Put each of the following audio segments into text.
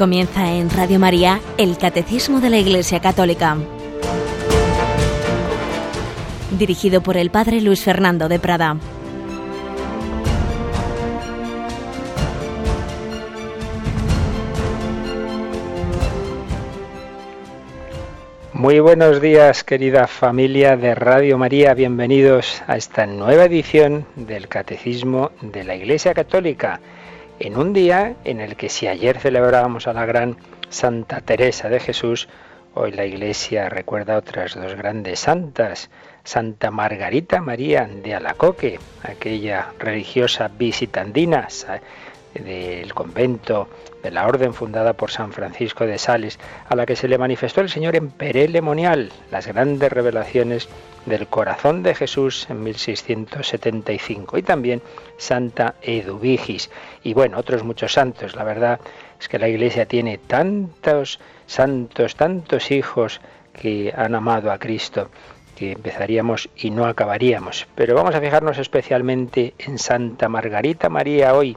Comienza en Radio María el Catecismo de la Iglesia Católica. Dirigido por el Padre Luis Fernando de Prada. Muy buenos días, querida familia de Radio María. Bienvenidos a esta nueva edición del Catecismo de la Iglesia Católica en un día en el que si ayer celebrábamos a la gran Santa Teresa de Jesús, hoy la Iglesia recuerda otras dos grandes santas, Santa Margarita María de Alacoque, aquella religiosa visitandina del convento de la orden fundada por San Francisco de Sales, a la que se le manifestó el Señor en Perelemonial, las grandes revelaciones del corazón de Jesús en 1675 y también Santa Eduvigis y bueno, otros muchos santos. La verdad es que la Iglesia tiene tantos santos, tantos hijos que han amado a Cristo que empezaríamos y no acabaríamos. Pero vamos a fijarnos especialmente en Santa Margarita María hoy,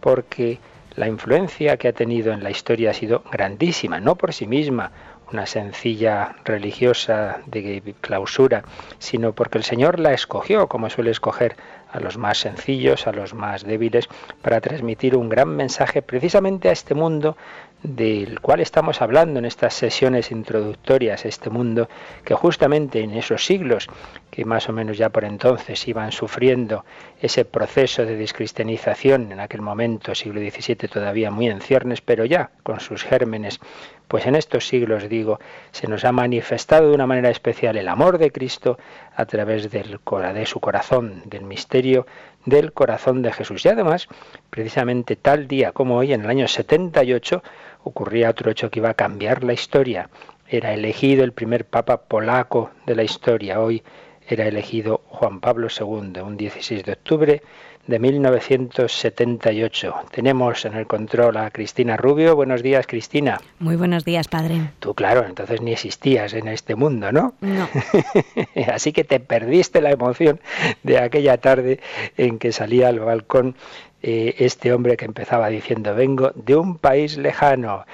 porque la influencia que ha tenido en la historia ha sido grandísima, no por sí misma, una sencilla religiosa de clausura, sino porque el Señor la escogió, como suele escoger a los más sencillos, a los más débiles, para transmitir un gran mensaje precisamente a este mundo del cual estamos hablando en estas sesiones introductorias, este mundo que justamente en esos siglos, que más o menos ya por entonces iban sufriendo ese proceso de descristianización, en aquel momento, siglo XVII, todavía muy en ciernes, pero ya con sus gérmenes, pues en estos siglos, digo, se nos ha manifestado de una manera especial el amor de Cristo a través del, de su corazón, del misterio del corazón de Jesús. Y además, precisamente tal día como hoy, en el año 78, ocurría otro hecho que iba a cambiar la historia. Era elegido el primer papa polaco de la historia. Hoy era elegido Juan Pablo II, un 16 de octubre de 1978. Tenemos en el control a Cristina Rubio. Buenos días, Cristina. Muy buenos días, padre. Tú, claro, entonces ni existías en este mundo, ¿no? No. Así que te perdiste la emoción de aquella tarde en que salía al balcón eh, este hombre que empezaba diciendo, vengo de un país lejano.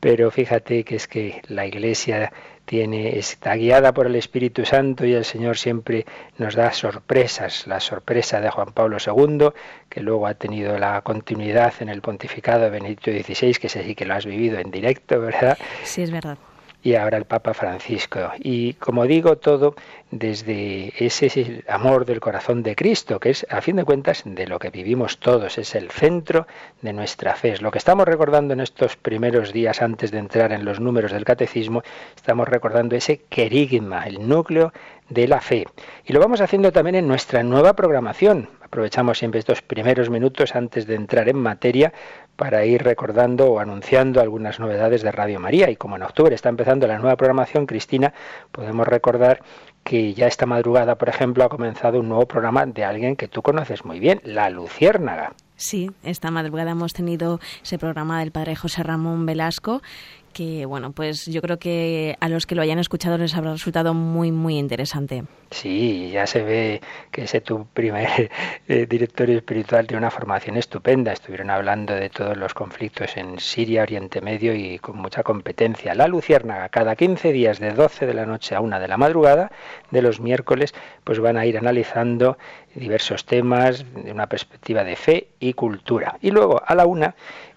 Pero fíjate que es que la iglesia tiene, está guiada por el Espíritu Santo y el Señor siempre nos da sorpresas. La sorpresa de Juan Pablo II, que luego ha tenido la continuidad en el pontificado de Benedicto XVI, que sé sí que lo has vivido en directo, ¿verdad? Sí, es verdad y ahora el Papa Francisco. Y como digo, todo desde ese amor del corazón de Cristo, que es, a fin de cuentas, de lo que vivimos todos, es el centro de nuestra fe. Lo que estamos recordando en estos primeros días antes de entrar en los números del catecismo, estamos recordando ese querigma, el núcleo de la fe. Y lo vamos haciendo también en nuestra nueva programación. Aprovechamos siempre estos primeros minutos antes de entrar en materia para ir recordando o anunciando algunas novedades de Radio María. Y como en octubre está empezando la nueva programación, Cristina, podemos recordar que ya esta madrugada, por ejemplo, ha comenzado un nuevo programa de alguien que tú conoces muy bien, La Luciérnaga. Sí, esta madrugada hemos tenido ese programa del padre José Ramón Velasco que bueno, pues yo creo que a los que lo hayan escuchado les habrá resultado muy, muy interesante. Sí, ya se ve que ese tu primer eh, directorio espiritual tiene una formación estupenda. Estuvieron hablando de todos los conflictos en Siria, Oriente Medio y con mucha competencia. La Luciérnaga, cada 15 días de 12 de la noche a 1 de la madrugada de los miércoles, pues van a ir analizando diversos temas de una perspectiva de fe y cultura. Y luego a la una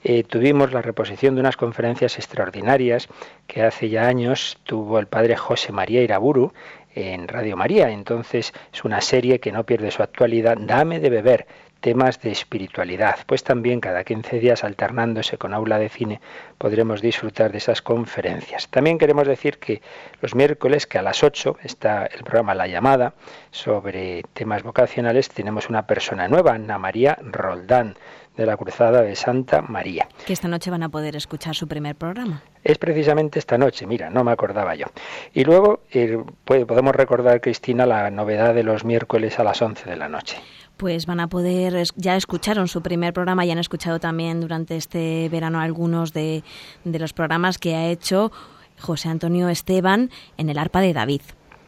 eh, tuvimos la reposición de unas conferencias extraordinarias que hace ya años tuvo el padre José María Iraburu en Radio María. Entonces es una serie que no pierde su actualidad, Dame de beber, temas de espiritualidad. Pues también cada 15 días alternándose con aula de cine podremos disfrutar de esas conferencias. También queremos decir que los miércoles, que a las 8 está el programa La Llamada sobre temas vocacionales, tenemos una persona nueva, Ana María Roldán de la Cruzada de Santa María. Que esta noche van a poder escuchar su primer programa. Es precisamente esta noche, mira, no me acordaba yo. Y luego eh, podemos recordar, Cristina, la novedad de los miércoles a las 11 de la noche. Pues van a poder, ya escucharon su primer programa y han escuchado también durante este verano algunos de, de los programas que ha hecho José Antonio Esteban en el Arpa de David.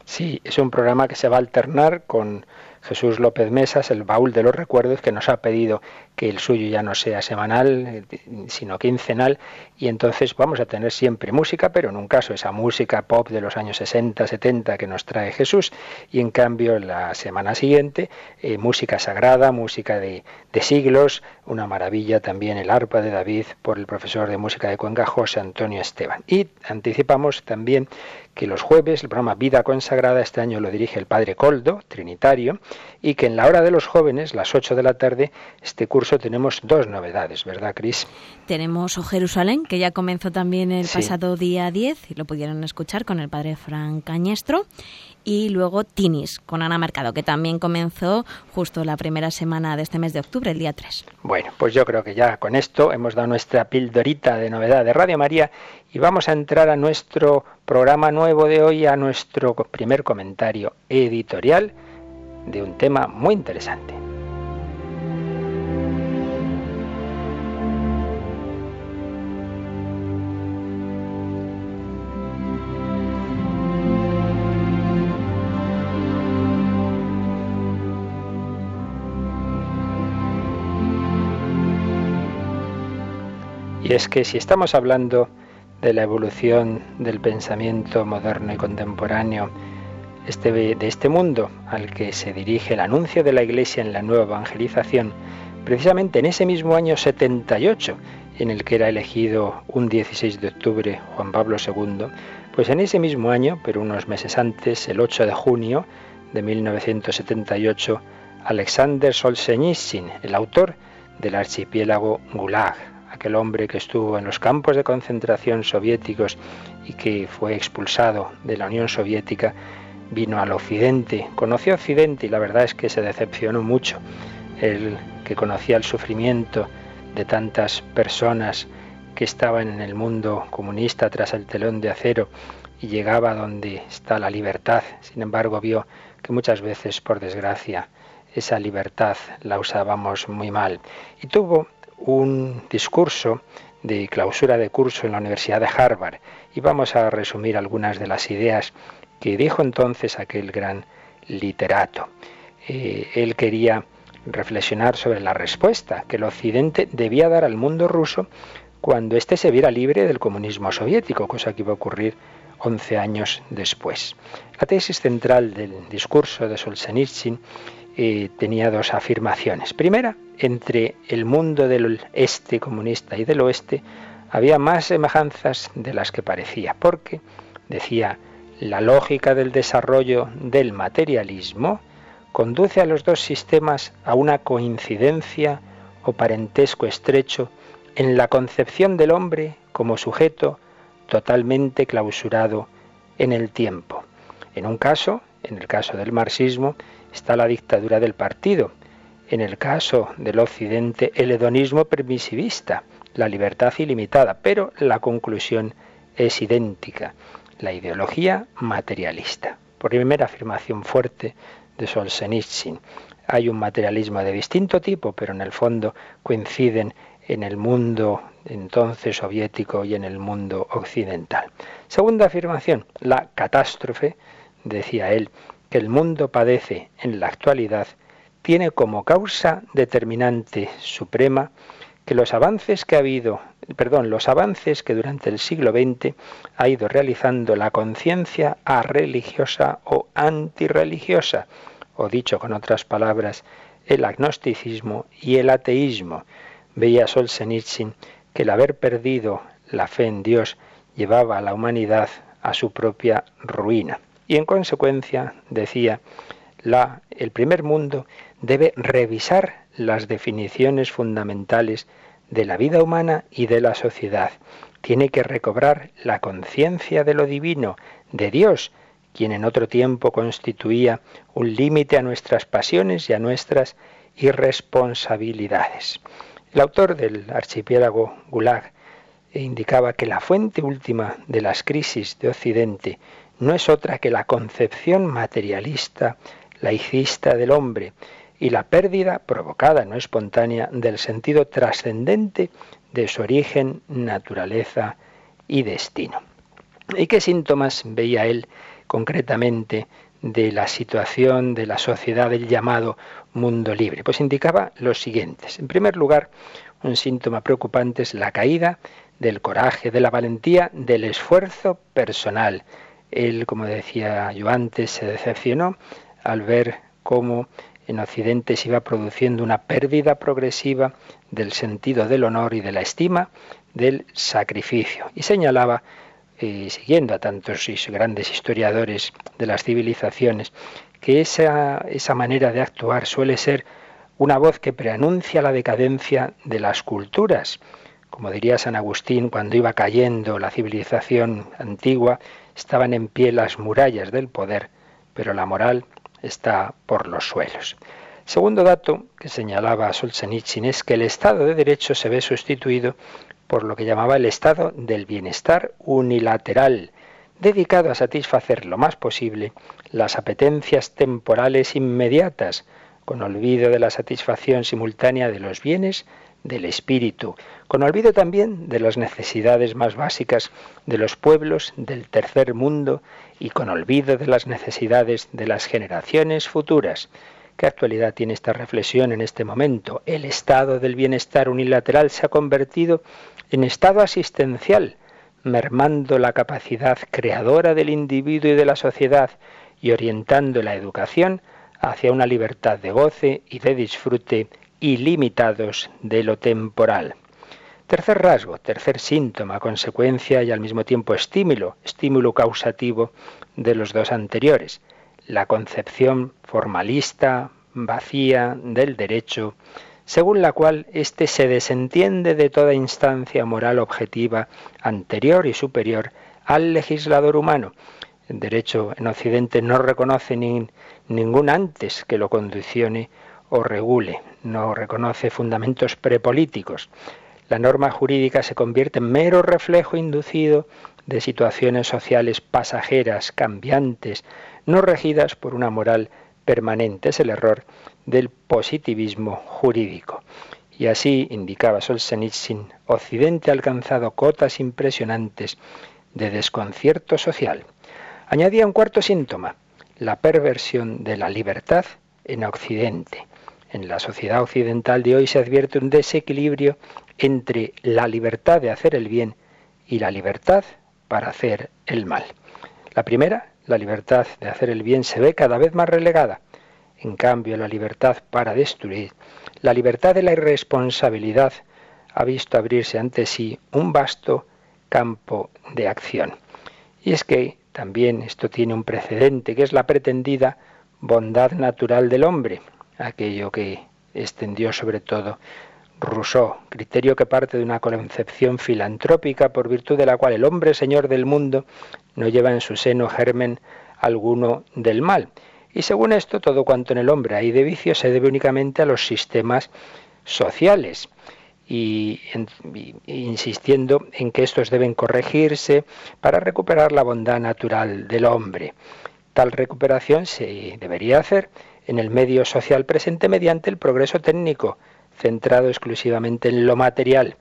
Sí, es un programa que se va a alternar con Jesús López Mesas, el baúl de los recuerdos, que nos ha pedido que el suyo ya no sea semanal, eh, sino quincenal, y entonces vamos a tener siempre música, pero en un caso esa música pop de los años 60, 70 que nos trae Jesús, y en cambio la semana siguiente eh, música sagrada, música de, de, siglos, una maravilla también el arpa de David por el profesor de música de Cuenca, José Antonio Esteban. Y anticipamos también que los jueves el programa Vida Consagrada este año lo dirige el padre Coldo, trinitario, y que en la hora de los jóvenes, las 8 de la tarde, este curso tenemos dos novedades, ¿verdad, Cris? Tenemos O Jerusalén, que ya comenzó también el pasado día 10 y lo pudieron escuchar con el padre Fran Cañestro y luego Tinis con Ana Mercado, que también comenzó justo la primera semana de este mes de octubre, el día 3. Bueno, pues yo creo que ya con esto hemos dado nuestra pildorita de novedad de Radio María y vamos a entrar a nuestro programa nuevo de hoy, a nuestro primer comentario editorial de un tema muy interesante. Y es que si estamos hablando de la evolución del pensamiento moderno y contemporáneo este, de este mundo al que se dirige el anuncio de la Iglesia en la nueva evangelización, precisamente en ese mismo año 78, en el que era elegido un 16 de octubre Juan Pablo II, pues en ese mismo año, pero unos meses antes, el 8 de junio de 1978, Alexander Solzhenitsyn, el autor del archipiélago Gulag, aquel hombre que estuvo en los campos de concentración soviéticos y que fue expulsado de la Unión Soviética, vino al Occidente, conoció Occidente y la verdad es que se decepcionó mucho. El que conocía el sufrimiento de tantas personas que estaban en el mundo comunista tras el telón de acero y llegaba donde está la libertad. Sin embargo, vio que muchas veces, por desgracia, esa libertad la usábamos muy mal. Y tuvo un discurso de clausura de curso en la Universidad de Harvard y vamos a resumir algunas de las ideas que dijo entonces aquel gran literato. Eh, él quería reflexionar sobre la respuesta que el Occidente debía dar al mundo ruso cuando éste se viera libre del comunismo soviético, cosa que iba a ocurrir 11 años después. La tesis central del discurso de Solzhenitsyn eh, tenía dos afirmaciones. Primera, entre el mundo del este comunista y del oeste había más semejanzas de las que parecía, porque, decía, la lógica del desarrollo del materialismo conduce a los dos sistemas a una coincidencia o parentesco estrecho en la concepción del hombre como sujeto totalmente clausurado en el tiempo. En un caso, en el caso del marxismo, está la dictadura del partido. En el caso del Occidente, el hedonismo permisivista, la libertad ilimitada, pero la conclusión es idéntica, la ideología materialista. Primera afirmación fuerte de Solzhenitsyn, hay un materialismo de distinto tipo, pero en el fondo coinciden en el mundo entonces soviético y en el mundo occidental. Segunda afirmación, la catástrofe, decía él, que el mundo padece en la actualidad tiene como causa determinante suprema que los avances que ha habido, perdón, los avances que durante el siglo XX ha ido realizando la conciencia a religiosa o antirreligiosa, o dicho con otras palabras, el agnosticismo y el ateísmo. Veía Solzhenitsyn que el haber perdido la fe en Dios llevaba a la humanidad a su propia ruina. Y en consecuencia, decía, la, el primer mundo debe revisar las definiciones fundamentales de la vida humana y de la sociedad. Tiene que recobrar la conciencia de lo divino, de Dios, quien en otro tiempo constituía un límite a nuestras pasiones y a nuestras irresponsabilidades. El autor del archipiélago Gulag indicaba que la fuente última de las crisis de Occidente no es otra que la concepción materialista, laicista del hombre y la pérdida provocada, no espontánea, del sentido trascendente de su origen, naturaleza y destino. ¿Y qué síntomas veía él concretamente de la situación de la sociedad del llamado mundo libre? Pues indicaba los siguientes. En primer lugar, un síntoma preocupante es la caída del coraje, de la valentía, del esfuerzo personal. Él, como decía yo antes, se decepcionó al ver cómo en Occidente se iba produciendo una pérdida progresiva del sentido del honor y de la estima del sacrificio. Y señalaba, eh, siguiendo a tantos grandes historiadores de las civilizaciones, que esa, esa manera de actuar suele ser una voz que preanuncia la decadencia de las culturas. Como diría San Agustín, cuando iba cayendo la civilización antigua, estaban en pie las murallas del poder, pero la moral está por los suelos. Segundo dato que señalaba Solzhenitsyn es que el Estado de Derecho se ve sustituido por lo que llamaba el Estado del Bienestar unilateral, dedicado a satisfacer lo más posible las apetencias temporales inmediatas, con olvido de la satisfacción simultánea de los bienes del espíritu, con olvido también de las necesidades más básicas de los pueblos del tercer mundo y con olvido de las necesidades de las generaciones futuras. ¿Qué actualidad tiene esta reflexión en este momento? El estado del bienestar unilateral se ha convertido en estado asistencial, mermando la capacidad creadora del individuo y de la sociedad y orientando la educación hacia una libertad de goce y de disfrute ilimitados de lo temporal. Tercer rasgo, tercer síntoma, consecuencia y al mismo tiempo estímulo, estímulo causativo de los dos anteriores, la concepción formalista, vacía del derecho, según la cual éste se desentiende de toda instancia moral objetiva anterior y superior al legislador humano. El derecho en Occidente no reconoce ningún antes que lo condicione o regule, no reconoce fundamentos prepolíticos la norma jurídica se convierte en mero reflejo inducido de situaciones sociales pasajeras, cambiantes, no regidas por una moral permanente. Es el error del positivismo jurídico. Y así, indicaba Solzhenitsyn, Occidente ha alcanzado cotas impresionantes de desconcierto social. Añadía un cuarto síntoma, la perversión de la libertad en Occidente. En la sociedad occidental de hoy se advierte un desequilibrio entre la libertad de hacer el bien y la libertad para hacer el mal. La primera, la libertad de hacer el bien, se ve cada vez más relegada. En cambio, la libertad para destruir, la libertad de la irresponsabilidad, ha visto abrirse ante sí un vasto campo de acción. Y es que también esto tiene un precedente, que es la pretendida bondad natural del hombre, aquello que extendió sobre todo Rousseau, criterio que parte de una concepción filantrópica por virtud de la cual el hombre señor del mundo no lleva en su seno germen alguno del mal. Y según esto, todo cuanto en el hombre hay de vicio se debe únicamente a los sistemas sociales. Y, insistiendo en que estos deben corregirse para recuperar la bondad natural del hombre. Tal recuperación se debería hacer en el medio social presente mediante el progreso técnico, centrado exclusivamente en lo material,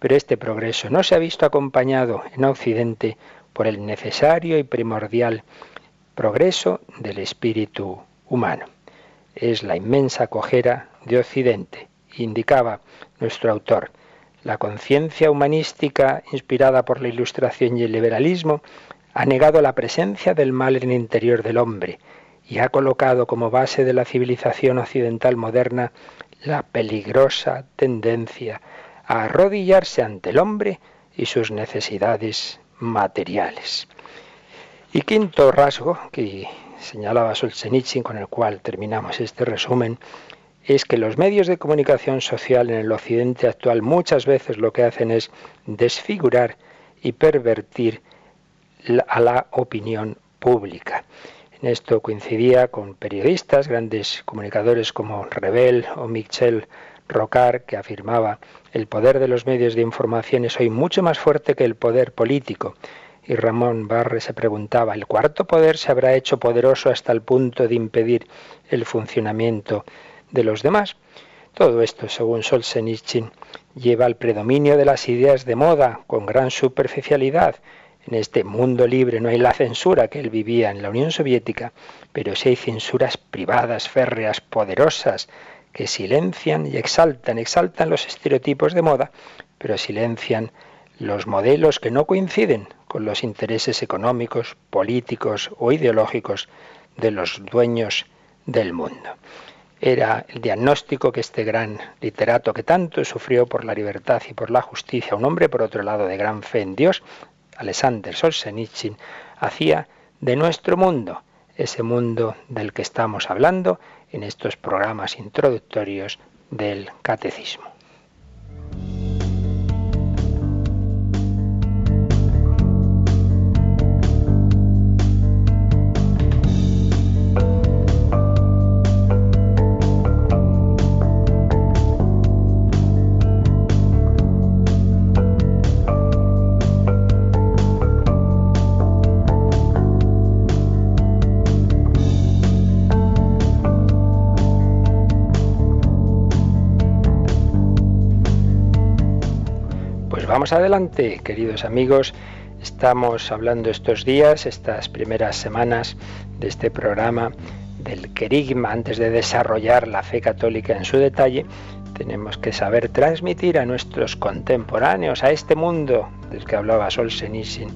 pero este progreso no se ha visto acompañado en Occidente por el necesario y primordial progreso del espíritu humano. Es la inmensa cojera de Occidente, indicaba nuestro autor. La conciencia humanística inspirada por la Ilustración y el liberalismo ha negado la presencia del mal en el interior del hombre y ha colocado como base de la civilización occidental moderna la peligrosa tendencia a arrodillarse ante el hombre y sus necesidades materiales. Y quinto rasgo que señalaba Solzhenitsyn, con el cual terminamos este resumen, es que los medios de comunicación social en el occidente actual muchas veces lo que hacen es desfigurar y pervertir a la opinión pública. Esto coincidía con periodistas, grandes comunicadores como Rebel o Michel Rocard, que afirmaba el poder de los medios de información es hoy mucho más fuerte que el poder político. Y Ramón Barre se preguntaba, ¿el cuarto poder se habrá hecho poderoso hasta el punto de impedir el funcionamiento de los demás? Todo esto, según Solzhenitsyn, lleva al predominio de las ideas de moda con gran superficialidad En este mundo libre no hay la censura que él vivía en la Unión Soviética, pero sí hay censuras privadas, férreas, poderosas, que silencian y exaltan, exaltan los estereotipos de moda, pero silencian los modelos que no coinciden con los intereses económicos, políticos o ideológicos de los dueños del mundo. Era el diagnóstico que este gran literato que tanto sufrió por la libertad y por la justicia, un hombre por otro lado de gran fe en Dios, Alexander Solzhenitsyn, hacía de nuestro mundo, ese mundo del que estamos hablando en estos programas introductorios del catecismo. Adelante, queridos amigos. Estamos hablando estos días, estas primeras semanas de este programa del querigma, antes de desarrollar la fe católica en su detalle, tenemos que saber transmitir a nuestros contemporáneos, a este mundo del que hablaba Solzhenitsyn,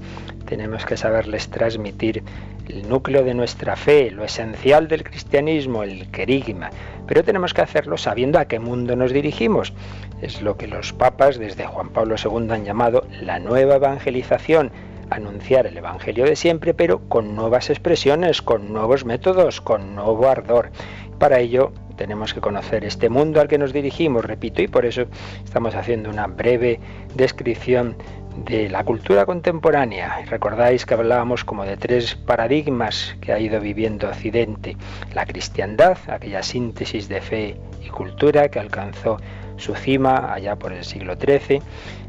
tenemos que saberles transmitir el núcleo de nuestra fe, lo esencial del cristianismo, el querigma, pero tenemos que hacerlo sabiendo a qué mundo nos dirigimos. Es lo que los papas desde Juan Pablo II han llamado la nueva evangelización, anunciar el Evangelio de siempre, pero con nuevas expresiones, con nuevos métodos, con nuevo ardor. Para ello tenemos que conocer este mundo al que nos dirigimos, repito, y por eso estamos haciendo una breve descripción de la cultura contemporánea. Recordáis que hablábamos como de tres paradigmas que ha ido viviendo Occidente. La cristiandad, aquella síntesis de fe y cultura que alcanzó su cima allá por el siglo XIII.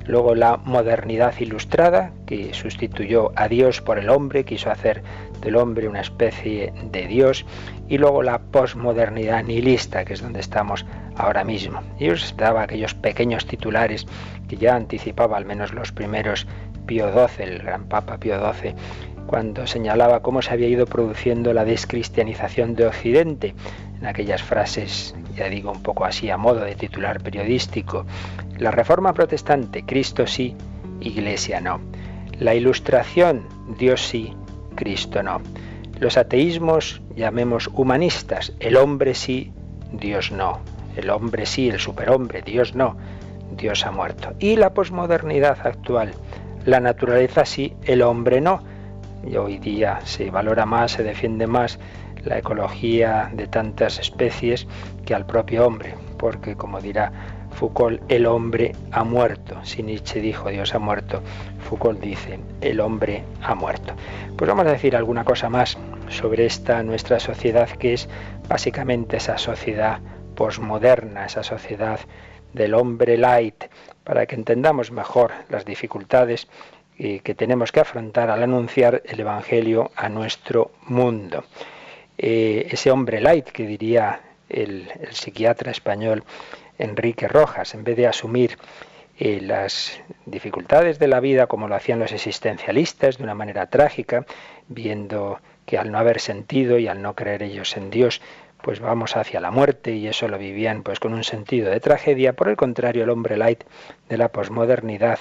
Luego la modernidad ilustrada, que sustituyó a Dios por el hombre, quiso hacer del hombre una especie de Dios. Y luego la posmodernidad nihilista, que es donde estamos ahora mismo. Y os daba aquellos pequeños titulares que ya anticipaba al menos los primeros Pío XII, el gran Papa Pío XII, cuando señalaba cómo se había ido produciendo la descristianización de Occidente, en aquellas frases, ya digo un poco así a modo de titular periodístico, la reforma protestante, Cristo sí, Iglesia no. La ilustración, Dios sí, Cristo no. Los ateísmos, llamemos humanistas, el hombre sí, Dios no. El hombre sí, el superhombre, Dios no. Dios ha muerto. Y la posmodernidad actual, la naturaleza sí, el hombre no. Y hoy día se valora más, se defiende más la ecología de tantas especies que al propio hombre, porque como dirá Foucault, el hombre ha muerto. Si Nietzsche dijo Dios ha muerto, Foucault dice el hombre ha muerto. Pues vamos a decir alguna cosa más sobre esta nuestra sociedad que es básicamente esa sociedad posmoderna, esa sociedad del hombre light, para que entendamos mejor las dificultades que tenemos que afrontar al anunciar el Evangelio a nuestro mundo. Eh, ese hombre light que diría el, psiquiatra español Enrique Rojas, en vez de asumir eh, las dificultades de la vida como lo hacían los existencialistas de una manera trágica, viendo que al no haber sentido y al no creer ellos en Dios, pues vamos hacia la muerte y eso lo vivían pues con un sentido de tragedia. Por el contrario, el hombre light de la posmodernidad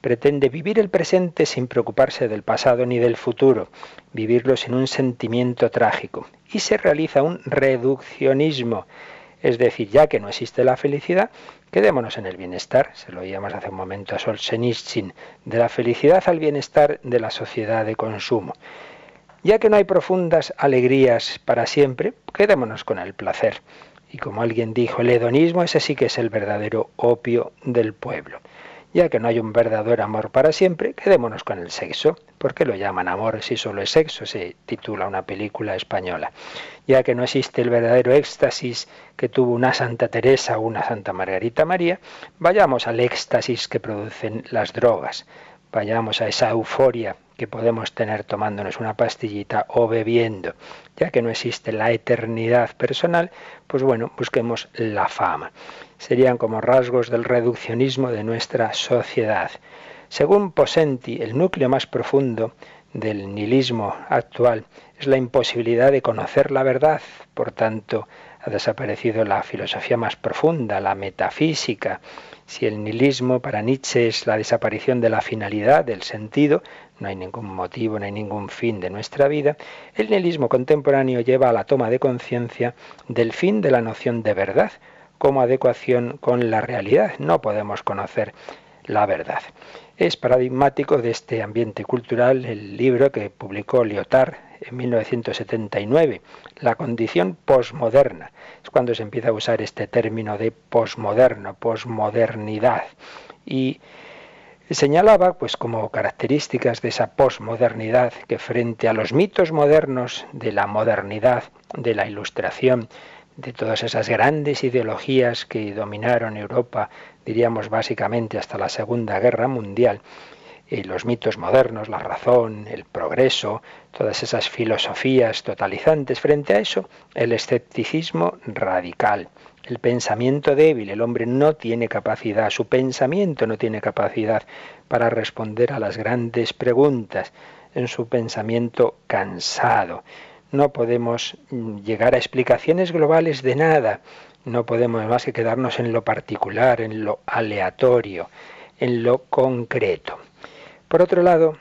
pretende vivir el presente sin preocuparse del pasado ni del futuro, vivirlo sin un sentimiento trágico. Y se realiza un reduccionismo, es decir, ya que no existe la felicidad, quedémonos en el bienestar, se lo oíamos hace un momento a Solzhenitsyn, de la felicidad al bienestar de la sociedad de consumo. Ya que no hay profundas alegrías para siempre, quedémonos con el placer. Y como alguien dijo, el hedonismo ese sí que es el verdadero opio del pueblo. Ya que no hay un verdadero amor para siempre, quedémonos con el sexo. ¿Por qué lo llaman amor si solo es sexo? Se titula una película española. Ya que no existe el verdadero éxtasis que tuvo una Santa Teresa o una Santa Margarita María, vayamos al éxtasis que producen las drogas. Vayamos a esa euforia que podemos tener tomándonos una pastillita o bebiendo. Ya que no existe la eternidad personal, pues bueno, busquemos la fama serían como rasgos del reduccionismo de nuestra sociedad. Según Posenti, el núcleo más profundo del nihilismo actual es la imposibilidad de conocer la verdad. Por tanto, ha desaparecido la filosofía más profunda, la metafísica. Si el nihilismo para Nietzsche es la desaparición de la finalidad, del sentido, no hay ningún motivo, no hay ningún fin de nuestra vida, el nihilismo contemporáneo lleva a la toma de conciencia del fin de la noción de verdad como adecuación con la realidad. No podemos conocer la verdad. Es paradigmático de este ambiente cultural el libro que publicó Lyotard en 1979, La condición posmoderna. Es cuando se empieza a usar este término de posmoderno, posmodernidad. Y señalaba pues como características de esa posmodernidad que frente a los mitos modernos de la modernidad, de la ilustración, de todas esas grandes ideologías que dominaron Europa, diríamos básicamente hasta la Segunda Guerra Mundial, y los mitos modernos, la razón, el progreso, todas esas filosofías totalizantes. Frente a eso, el escepticismo radical, el pensamiento débil. El hombre no tiene capacidad, su pensamiento no tiene capacidad para responder a las grandes preguntas en su pensamiento cansado. No podemos mm, llegar a explicaciones globales de nada. No podemos más que quedarnos en lo particular, en lo aleatorio, en lo concreto. Por otro lado,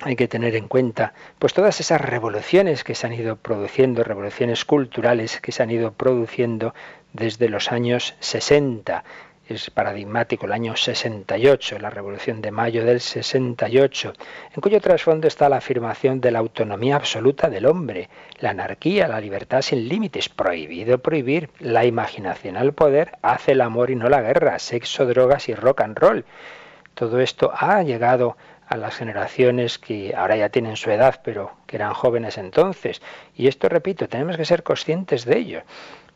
hay que tener en cuenta pues todas esas revoluciones que se han ido produciendo, revoluciones culturales que se han ido produciendo desde los años 60, es paradigmático el año 68, la Revolución de Mayo del 68, en cuyo trasfondo está la afirmación de la autonomía absoluta del hombre, la anarquía, la libertad sin límites, prohibido prohibir, la imaginación al poder, hace el amor y no la guerra, sexo, drogas y rock and roll. Todo esto ha llegado a las generaciones que ahora ya tienen su edad, pero que eran jóvenes entonces. Y esto, repito, tenemos que ser conscientes de ello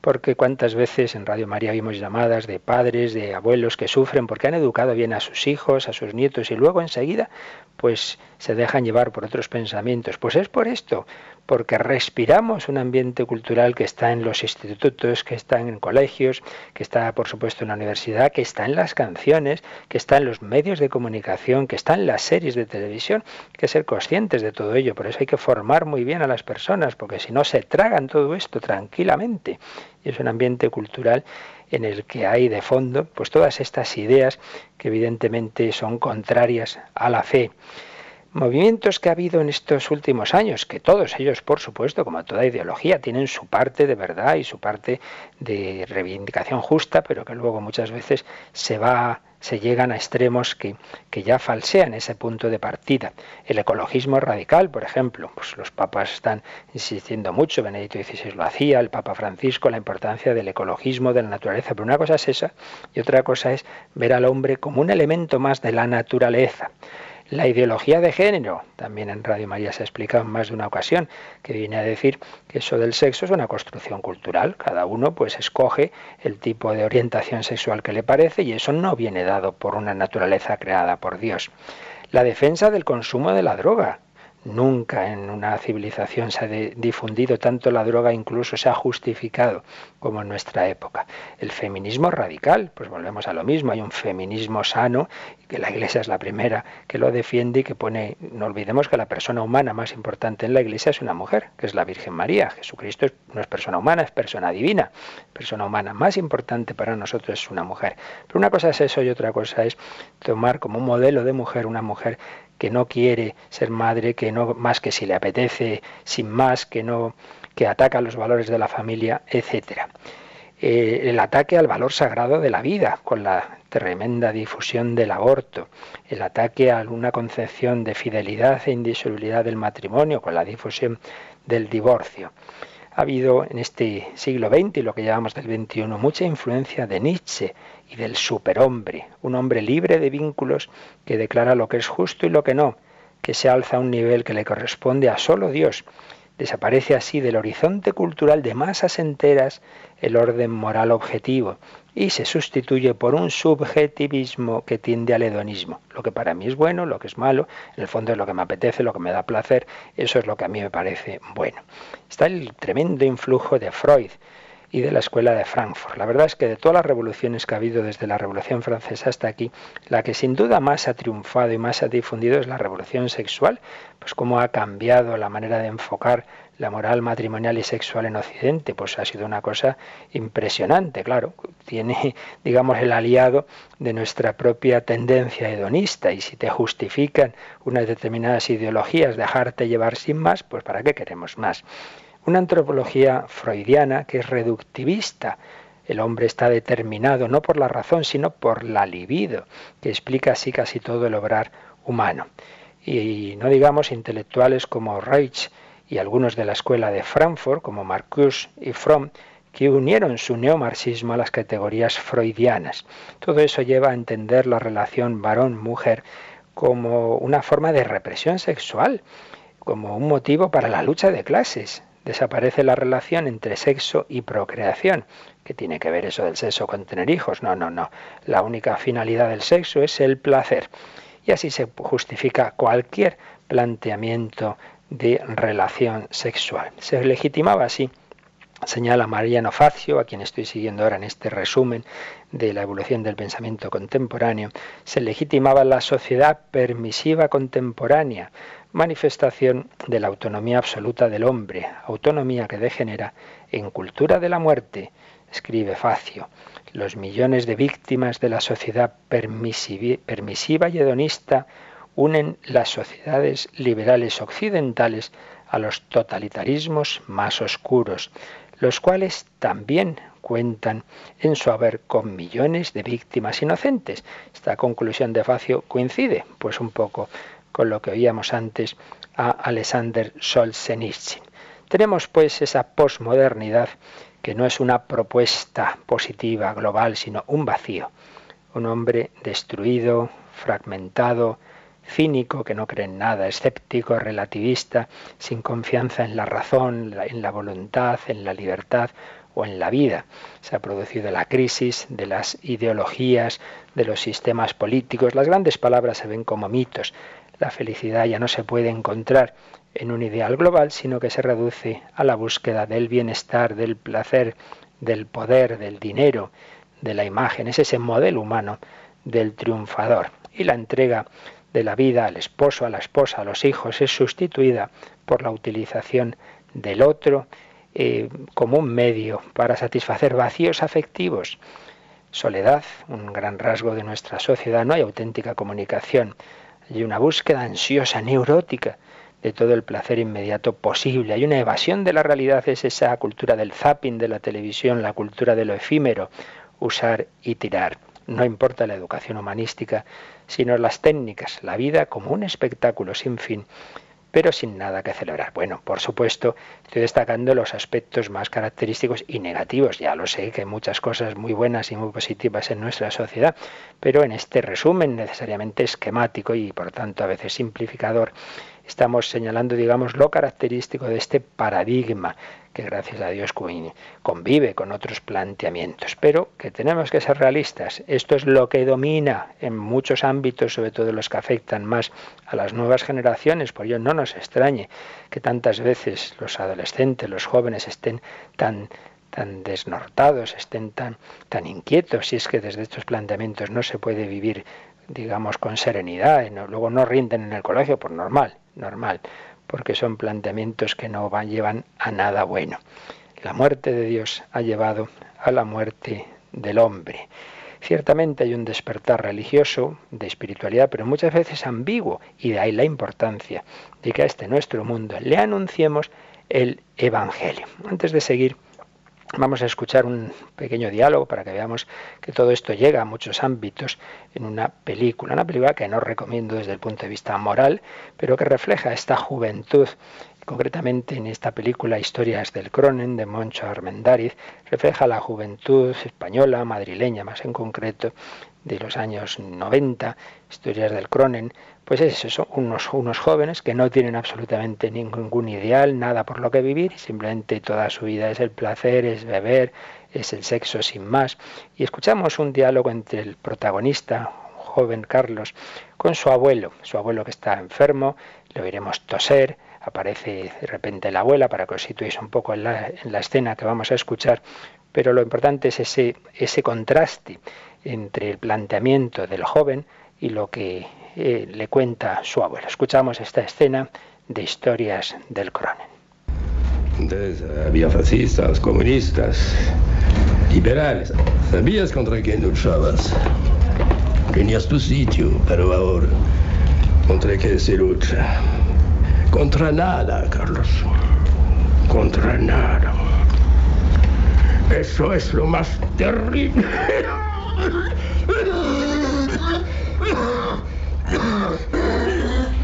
porque cuántas veces en Radio María vimos llamadas de padres, de abuelos que sufren porque han educado bien a sus hijos, a sus nietos y luego enseguida pues se dejan llevar por otros pensamientos. Pues es por esto, porque respiramos un ambiente cultural que está en los institutos, que está en colegios, que está por supuesto en la universidad, que está en las canciones, que está en los medios de comunicación, que está en las series de televisión. Hay que ser conscientes de todo ello, por eso hay que formar muy bien a las personas, porque si no se tragan todo esto tranquilamente y es un ambiente cultural en el que hay de fondo pues todas estas ideas que evidentemente son contrarias a la fe. Movimientos que ha habido en estos últimos años, que todos ellos, por supuesto, como toda ideología, tienen su parte de verdad y su parte de reivindicación justa, pero que luego muchas veces se va se llegan a extremos que, que, ya falsean ese punto de partida. El ecologismo radical, por ejemplo, pues los papas están insistiendo mucho, Benedicto XVI lo hacía, el Papa Francisco, la importancia del ecologismo, de la naturaleza, pero una cosa es esa y otra cosa es ver al hombre como un elemento más de la naturaleza. La ideología de género, también en Radio María se ha explicado en más de una ocasión, que viene a decir que eso del sexo es una construcción cultural. Cada uno pues escoge el tipo de orientación sexual que le parece y eso no viene dado por una naturaleza creada por Dios. La defensa del consumo de la droga, Nunca en una civilización se ha difundido tanto la droga, incluso se ha justificado como en nuestra época. El feminismo radical, pues volvemos a lo mismo, hay un feminismo sano, que la Iglesia es la primera que lo defiende y que pone, no olvidemos que la persona humana más importante en la Iglesia es una mujer, que es la Virgen María. Jesucristo no es persona humana, es persona divina. Persona humana más importante para nosotros es una mujer. Pero una cosa es eso y otra cosa es tomar como un modelo de mujer una mujer que no quiere ser madre, que no más que si le apetece, sin más, que no que ataca los valores de la familia, etcétera. Eh, el ataque al valor sagrado de la vida, con la tremenda difusión del aborto, el ataque a una concepción de fidelidad e indisolubilidad del matrimonio, con la difusión del divorcio. Ha habido en este siglo XX y lo que llamamos del XXI mucha influencia de Nietzsche y del superhombre, un hombre libre de vínculos que declara lo que es justo y lo que no, que se alza a un nivel que le corresponde a solo Dios. Desaparece así del horizonte cultural de masas enteras el orden moral objetivo y se sustituye por un subjetivismo que tiende al hedonismo. Lo que para mí es bueno, lo que es malo, en el fondo es lo que me apetece, lo que me da placer, eso es lo que a mí me parece bueno. Está el tremendo influjo de Freud y de la escuela de Frankfurt. La verdad es que de todas las revoluciones que ha habido desde la Revolución Francesa hasta aquí, la que sin duda más ha triunfado y más ha difundido es la revolución sexual, pues cómo ha cambiado la manera de enfocar la moral matrimonial y sexual en Occidente, pues ha sido una cosa impresionante, claro, tiene, digamos, el aliado de nuestra propia tendencia hedonista y si te justifican unas determinadas ideologías, dejarte llevar sin más, pues ¿para qué queremos más? Una antropología freudiana que es reductivista, el hombre está determinado no por la razón, sino por la libido, que explica así casi todo el obrar humano. Y, no digamos intelectuales como Reich, y algunos de la escuela de Frankfurt, como Marcuse y Fromm, que unieron su neomarxismo a las categorías freudianas. Todo eso lleva a entender la relación varón-mujer como una forma de represión sexual, como un motivo para la lucha de clases. Desaparece la relación entre sexo y procreación. ¿Qué tiene que ver eso del sexo con tener hijos? No, no, no. La única finalidad del sexo es el placer. Y así se justifica cualquier planteamiento de relación sexual. Se legitimaba así, señala Mariano Facio, a quien estoy siguiendo ahora en este resumen de la evolución del pensamiento contemporáneo, se legitimaba la sociedad permisiva contemporánea, manifestación de la autonomía absoluta del hombre, autonomía que degenera en cultura de la muerte, escribe Facio. Los millones de víctimas de la sociedad permisiva y hedonista unen las sociedades liberales occidentales a los totalitarismos más oscuros, los cuales también cuentan en su haber con millones de víctimas inocentes. Esta conclusión de Facio coincide, pues un poco con lo que oíamos antes a Alexander Solzhenitsyn. Tenemos pues esa posmodernidad que no es una propuesta positiva global, sino un vacío. Un hombre destruido, fragmentado, cínico, que no cree en nada, escéptico, relativista, sin confianza en la razón, en la voluntad, en la libertad o en la vida. Se ha producido la crisis de las ideologías, de los sistemas políticos. Las grandes palabras se ven como mitos. La felicidad ya no se puede encontrar en un ideal global, sino que se reduce a la búsqueda del bienestar, del placer, del poder, del dinero, de la imagen. Es ese modelo humano del triunfador. Y la entrega de la vida al esposo, a la esposa, a los hijos, es sustituida por la utilización del otro eh, como un medio para satisfacer vacíos afectivos. Soledad, un gran rasgo de nuestra sociedad, no hay auténtica comunicación, hay una búsqueda ansiosa, neurótica de todo el placer inmediato posible. Hay una evasión de la realidad, es esa cultura del zapping de la televisión, la cultura de lo efímero, usar y tirar. No importa la educación humanística, sino las técnicas, la vida como un espectáculo sin fin, pero sin nada que celebrar. Bueno, por supuesto, estoy destacando los aspectos más característicos y negativos. Ya lo sé que hay muchas cosas muy buenas y muy positivas en nuestra sociedad, pero en este resumen necesariamente esquemático y por tanto a veces simplificador, estamos señalando, digamos, lo característico de este paradigma que gracias a Dios convive con otros planteamientos, pero que tenemos que ser realistas. Esto es lo que domina en muchos ámbitos, sobre todo los que afectan más a las nuevas generaciones, por ello no nos extrañe que tantas veces los adolescentes, los jóvenes estén tan tan desnortados, estén tan, tan inquietos, si es que desde estos planteamientos no se puede vivir, digamos, con serenidad, luego no rinden en el colegio, por normal, normal porque son planteamientos que no van, llevan a nada bueno. La muerte de Dios ha llevado a la muerte del hombre. Ciertamente hay un despertar religioso, de espiritualidad, pero muchas veces ambiguo, y de ahí la importancia de que a este nuestro mundo le anunciemos el Evangelio. Antes de seguir, Vamos a escuchar un pequeño diálogo para que veamos que todo esto llega a muchos ámbitos en una película, una película que no recomiendo desde el punto de vista moral, pero que refleja esta juventud. Concretamente en esta película Historias del Cronen de Moncho Armendáriz refleja la juventud española, madrileña más en concreto, de los años 90, Historias del Cronen, pues es eso, unos, unos jóvenes que no tienen absolutamente ningún ideal, nada por lo que vivir, simplemente toda su vida es el placer, es beber, es el sexo sin más. Y escuchamos un diálogo entre el protagonista, joven Carlos, con su abuelo, su abuelo que está enfermo, lo iremos toser, aparece de repente la abuela para que os situéis un poco en la, en la escena que vamos a escuchar, pero lo importante es ese, ese contraste entre el planteamiento del joven y lo que eh, le cuenta su abuelo. Escuchamos esta escena de historias del Cronen. había fascistas, comunistas, liberales. ¿Sabías contra quién luchabas? Tenías tu sitio, pero ahora, ¿contra qué se lucha? Contra nada, Carlos. Contra nada. Eso es lo más terrible.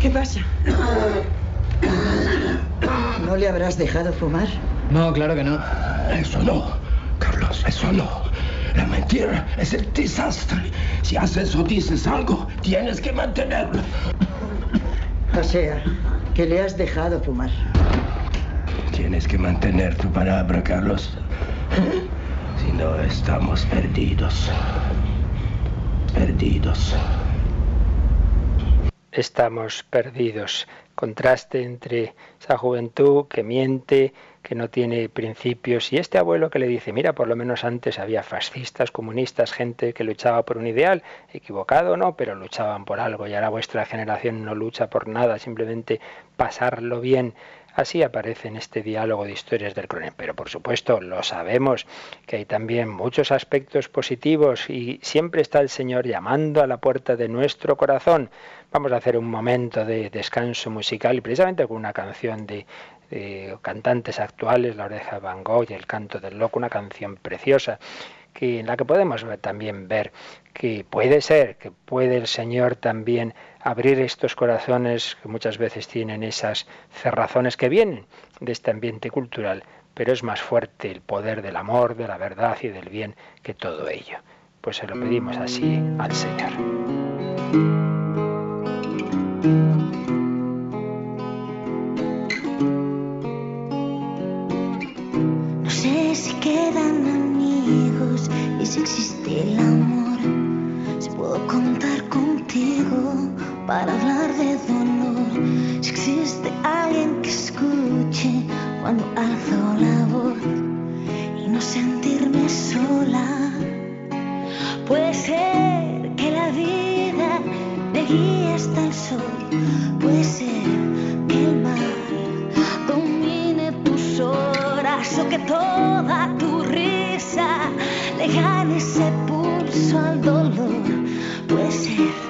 ¿Qué pasa? ¿No le habrás dejado fumar? No, claro que no. Eso no, Carlos, eso no. La mentira es el desastre. Si haces o dices algo, tienes que mantenerlo. O sea, que le has dejado fumar. Tienes que mantener tu palabra, Carlos. Si no, estamos perdidos. Perdidos. Estamos perdidos. Contraste entre esa juventud que miente, que no tiene principios, y este abuelo que le dice, mira, por lo menos antes había fascistas, comunistas, gente que luchaba por un ideal, equivocado o no, pero luchaban por algo, y ahora vuestra generación no lucha por nada, simplemente pasarlo bien. Así aparece en este diálogo de historias del Cronen. Pero por supuesto, lo sabemos que hay también muchos aspectos positivos y siempre está el Señor llamando a la puerta de nuestro corazón. Vamos a hacer un momento de descanso musical y precisamente con una canción de, cantantes actuales, La oreja de Van Gogh y El canto del loco, una canción preciosa que, en la que podemos también ver que puede ser, que puede el Señor también abrir estos corazones que muchas veces tienen esas cerrazones que vienen de este ambiente cultural, pero es más fuerte el poder del amor, de la verdad y del bien que todo ello. Pues se lo pedimos así al Señor. Si existe el amor, si puedo contar contigo para hablar de dolor. Si existe alguien que escuche cuando alzo la voz y no sentirme sola. Puede ser que la vida me guíe hasta el sol. Puede ser horas o que toda tu risa le gane ese pulso al dolor. Puede ser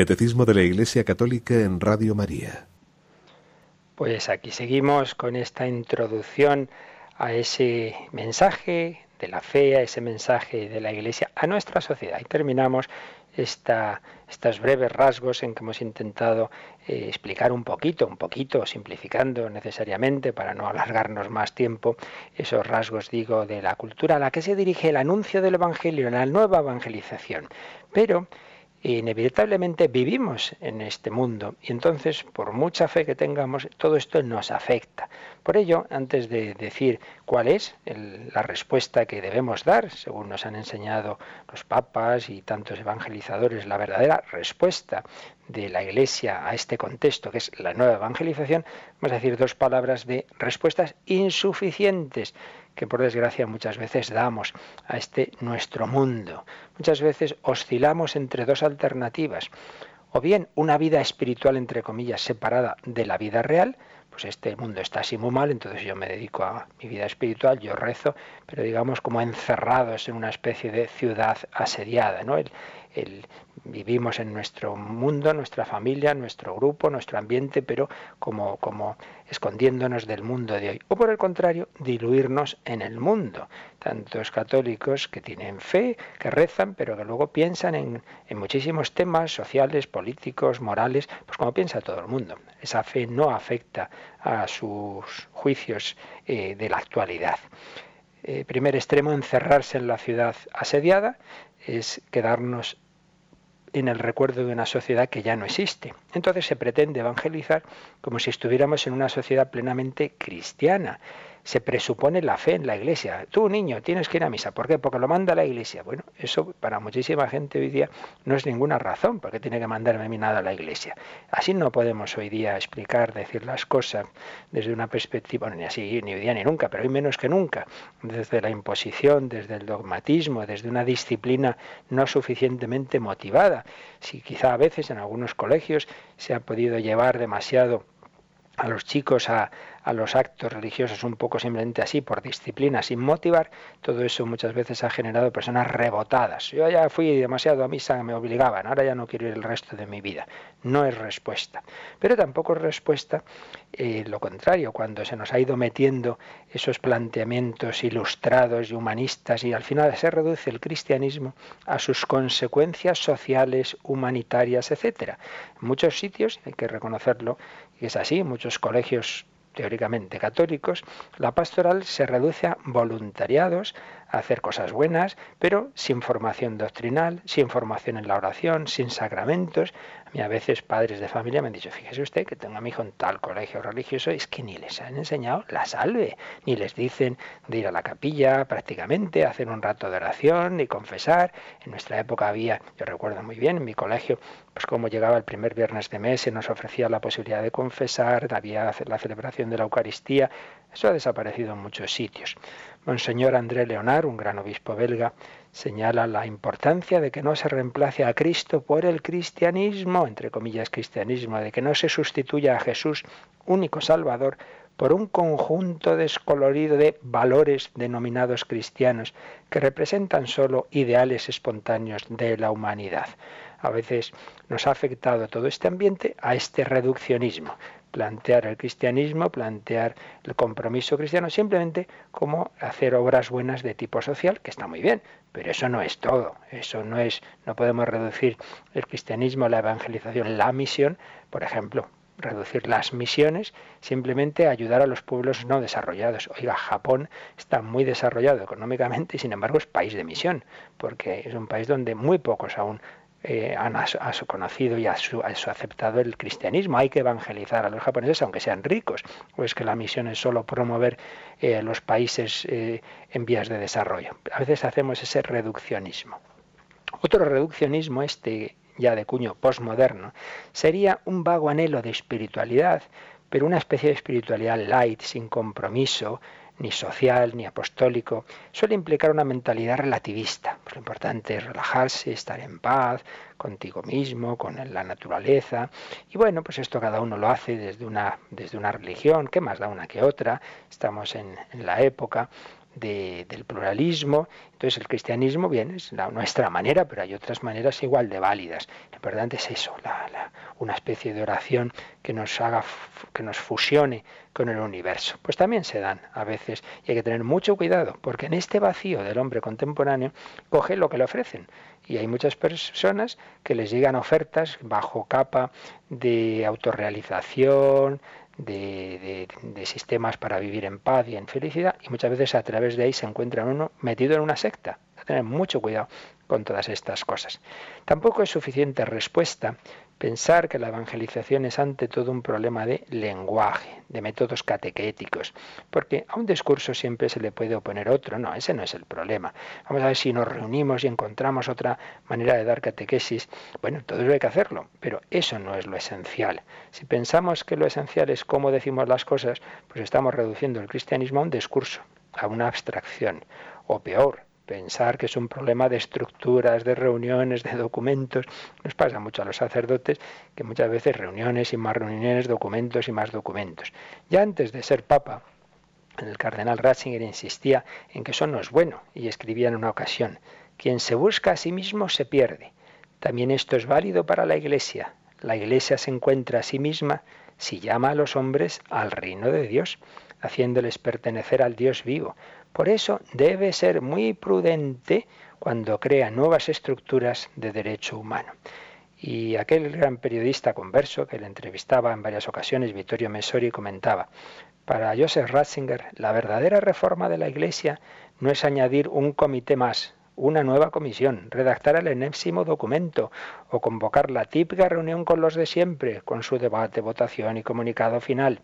Catecismo de la Iglesia Católica en Radio María. Pues aquí seguimos con esta introducción a ese mensaje de la fe, a ese mensaje de la Iglesia, a nuestra sociedad. Y terminamos esta, estos breves rasgos en que hemos intentado eh, explicar un poquito, un poquito, simplificando necesariamente para no alargarnos más tiempo, esos rasgos, digo, de la cultura a la que se dirige el anuncio del Evangelio, la nueva evangelización. Pero inevitablemente vivimos en este mundo y entonces por mucha fe que tengamos todo esto nos afecta. Por ello, antes de decir cuál es la respuesta que debemos dar, según nos han enseñado los papas y tantos evangelizadores, la verdadera respuesta de la Iglesia a este contexto, que es la nueva evangelización, vamos a decir dos palabras de respuestas insuficientes que por desgracia muchas veces damos a este nuestro mundo. Muchas veces oscilamos entre dos alternativas, o bien una vida espiritual, entre comillas, separada de la vida real, pues este mundo está así muy mal, entonces yo me dedico a mi vida espiritual, yo rezo, pero digamos como encerrados en una especie de ciudad asediada, ¿no? Vivimos en nuestro mundo, nuestra familia, nuestro grupo, nuestro ambiente, pero como, como escondiéndonos del mundo de hoy. O por el contrario, diluirnos en el mundo. Tantos católicos que tienen fe, que rezan, pero que luego piensan en, en muchísimos temas sociales, políticos, morales, pues como piensa todo el mundo. Esa fe no afecta a sus juicios eh, de la actualidad. Eh, primer extremo, encerrarse en la ciudad asediada, es quedarnos en el recuerdo de una sociedad que ya no existe. Entonces se pretende evangelizar como si estuviéramos en una sociedad plenamente cristiana se presupone la fe en la iglesia. Tú, niño, tienes que ir a misa. ¿Por qué? Porque lo manda la iglesia. Bueno, eso para muchísima gente hoy día no es ninguna razón, porque tiene que mandarme a mí nada a la iglesia. Así no podemos hoy día explicar, decir las cosas desde una perspectiva, ni así, ni hoy día ni nunca, pero hoy menos que nunca, desde la imposición, desde el dogmatismo, desde una disciplina no suficientemente motivada. Si quizá a veces en algunos colegios se ha podido llevar demasiado a los chicos a, a los actos religiosos un poco simplemente así, por disciplina, sin motivar, todo eso muchas veces ha generado personas rebotadas. Yo ya fui demasiado a misa, me obligaban, ahora ya no quiero ir el resto de mi vida. No es respuesta. Pero tampoco es respuesta eh, lo contrario, cuando se nos ha ido metiendo esos planteamientos ilustrados y humanistas y al final se reduce el cristianismo a sus consecuencias sociales, humanitarias, etcétera. En muchos sitios, hay que reconocerlo, y es así, muchos colegios teóricamente católicos, la pastoral se reduce a voluntariados, a hacer cosas buenas, pero sin formación doctrinal, sin formación en la oración, sin sacramentos, a veces padres de familia me han dicho, fíjese usted que tengo a mi hijo en tal colegio religioso, es que ni les han enseñado la salve, ni les dicen de ir a la capilla prácticamente, hacer un rato de oración, ni confesar. En nuestra época había, yo recuerdo muy bien, en mi colegio, pues como llegaba el primer viernes de mes, se nos ofrecía la posibilidad de confesar, había la celebración de la Eucaristía. Eso ha desaparecido en muchos sitios. Monseñor André Leonard, un gran obispo belga, señala la importancia de que no se reemplace a Cristo por el cristianismo, entre comillas cristianismo, de que no se sustituya a Jesús, único Salvador, por un conjunto descolorido de valores denominados cristianos, que representan solo ideales espontáneos de la humanidad. A veces nos ha afectado todo este ambiente a este reduccionismo plantear el cristianismo, plantear el compromiso cristiano, simplemente como hacer obras buenas de tipo social, que está muy bien, pero eso no es todo, eso no es, no podemos reducir el cristianismo, la evangelización, la misión, por ejemplo, reducir las misiones, simplemente ayudar a los pueblos no desarrollados. Oiga, Japón está muy desarrollado económicamente y sin embargo es país de misión, porque es un país donde muy pocos aún eh, han conocido y ha aceptado el cristianismo. Hay que evangelizar a los japoneses, aunque sean ricos. O es que la misión es solo promover eh, los países eh, en vías de desarrollo. A veces hacemos ese reduccionismo. Otro reduccionismo, este ya de cuño postmoderno, sería un vago anhelo de espiritualidad, pero una especie de espiritualidad light, sin compromiso, ni social, ni apostólico, suele implicar una mentalidad relativista. Pues lo importante es relajarse, estar en paz contigo mismo, con la naturaleza. Y bueno, pues esto cada uno lo hace desde una, desde una religión, que más da una que otra. Estamos en, en la época del pluralismo. Entonces el cristianismo, bien, es la, nuestra manera, pero hay otras maneras igual de válidas. Lo importante es eso, una especie de oración que nos haga, que nos fusione con el universo. Pues también se dan a veces y hay que tener mucho cuidado, porque en este vacío del hombre contemporáneo coge lo que le ofrecen. Y hay muchas personas que les llegan ofertas bajo capa de autorrealización, de, sistemas para vivir en paz y en felicidad y muchas veces a través de ahí se encuentra uno metido en una secta. Hay que tener mucho cuidado con todas estas cosas. Tampoco es suficiente respuesta Pensar que la evangelización es ante todo un problema de lenguaje, de métodos catequéticos, porque a un discurso siempre se le puede oponer otro. No, ese no es el problema. Vamos a ver si nos reunimos y encontramos otra manera de dar catequesis. Bueno, todo eso hay que hacerlo, pero eso no es lo esencial. Si pensamos que lo esencial es cómo decimos las cosas, pues estamos reduciendo el cristianismo a un discurso, a una abstracción, o peor, pensar que es un problema de estructuras, de reuniones, de documentos. Nos pasa mucho a los sacerdotes que muchas veces reuniones y más reuniones, documentos y más documentos. Ya antes de ser papa, el cardenal Ratzinger insistía en que eso no es bueno y escribía en una ocasión, quien se busca a sí mismo se pierde. También esto es válido para la Iglesia. La Iglesia se encuentra a sí misma si llama a los hombres al reino de Dios, haciéndoles pertenecer al Dios vivo por eso debe ser muy prudente cuando crea nuevas estructuras de derecho humano. Y aquel gran periodista converso que le entrevistaba en varias ocasiones, Vittorio Messori, comentaba, para Joseph Ratzinger, la verdadera reforma de la Iglesia no es añadir un comité más, una nueva comisión, redactar el enésimo documento o convocar la típica reunión con los de siempre, con su debate, votación y comunicado final.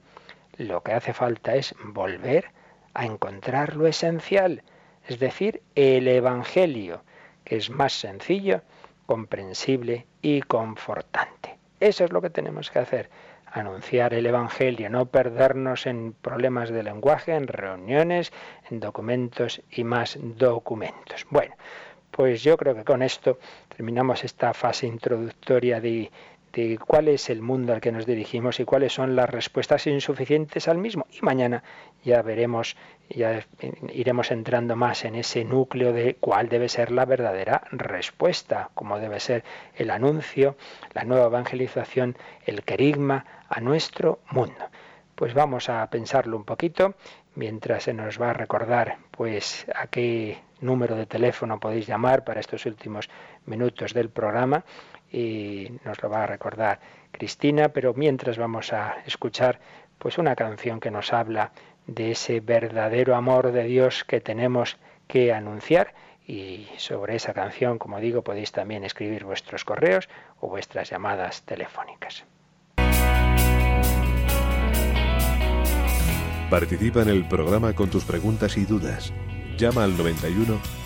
Lo que hace falta es volver a encontrar lo esencial, es decir, el Evangelio, que es más sencillo, comprensible y confortante. Eso es lo que tenemos que hacer, anunciar el Evangelio, no perdernos en problemas de lenguaje, en reuniones, en documentos y más documentos. Bueno, pues yo creo que con esto terminamos esta fase introductoria de cuál es el mundo al que nos dirigimos y cuáles son las respuestas insuficientes al mismo. Y mañana ya veremos, ya iremos entrando más en ese núcleo de cuál debe ser la verdadera respuesta, cómo debe ser el anuncio, la nueva evangelización, el querigma a nuestro mundo. Pues vamos a pensarlo un poquito mientras se nos va a recordar pues a qué número de teléfono podéis llamar para estos últimos minutos del programa y nos lo va a recordar Cristina, pero mientras vamos a escuchar pues una canción que nos habla de ese verdadero amor de Dios que tenemos que anunciar y sobre esa canción, como digo, podéis también escribir vuestros correos o vuestras llamadas telefónicas. Participa en el programa con tus preguntas y dudas. Llama al 91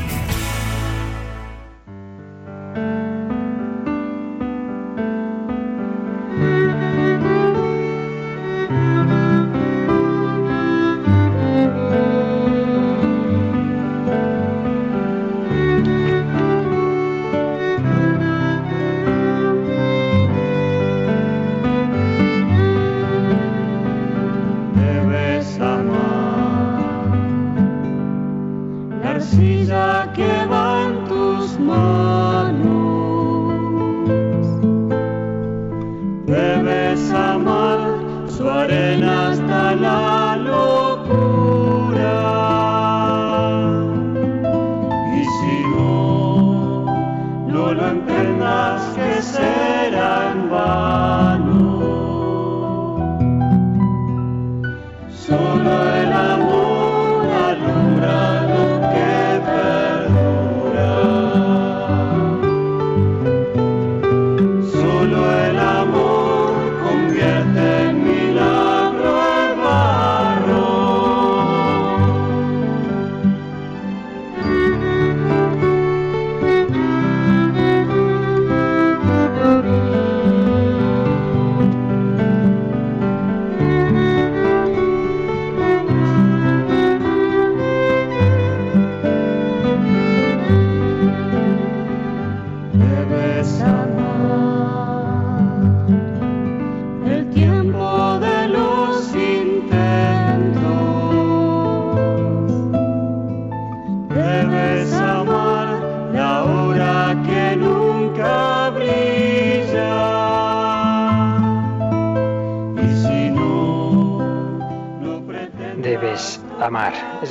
darkest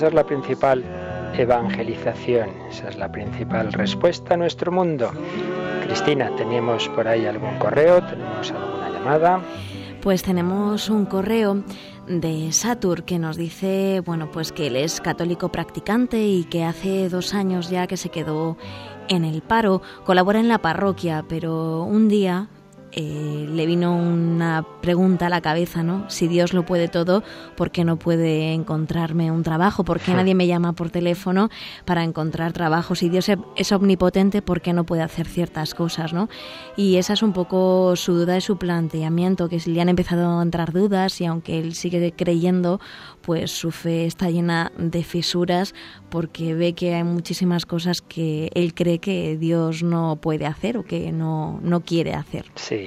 Esa es la principal evangelización, esa es la principal respuesta a nuestro mundo. Cristina, ¿tenemos por ahí algún correo? ¿Tenemos alguna llamada? Pues tenemos un correo de Satur que nos dice, bueno, pues que él es católico practicante y que hace dos años ya que se quedó en el paro, colabora en la parroquia, pero un día eh, le vino una pregunta a la cabeza, ¿no? Si Dios lo puede todo, ¿por qué no puede encontrarme un trabajo? ¿Por qué nadie me llama por teléfono para encontrar trabajo? Si Dios es omnipotente, ¿por qué no puede hacer ciertas cosas, ¿no? Y esa es un poco su duda y su planteamiento, que le han empezado a entrar dudas y aunque él sigue creyendo, pues su fe está llena de fisuras porque ve que hay muchísimas cosas que él cree que Dios no puede hacer o que no, no quiere hacer. Sí,